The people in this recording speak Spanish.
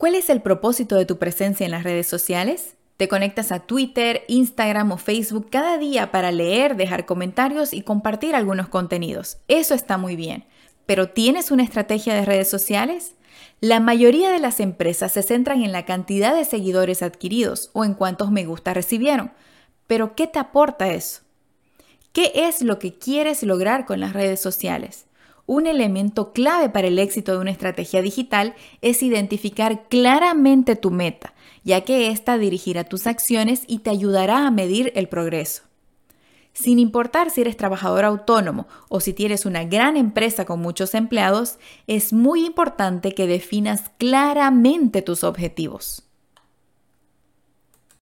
¿Cuál es el propósito de tu presencia en las redes sociales? Te conectas a Twitter, Instagram o Facebook cada día para leer, dejar comentarios y compartir algunos contenidos. Eso está muy bien. ¿Pero tienes una estrategia de redes sociales? La mayoría de las empresas se centran en la cantidad de seguidores adquiridos o en cuántos me gusta recibieron. Pero ¿qué te aporta eso? ¿Qué es lo que quieres lograr con las redes sociales? Un elemento clave para el éxito de una estrategia digital es identificar claramente tu meta, ya que ésta dirigirá tus acciones y te ayudará a medir el progreso. Sin importar si eres trabajador autónomo o si tienes una gran empresa con muchos empleados, es muy importante que definas claramente tus objetivos.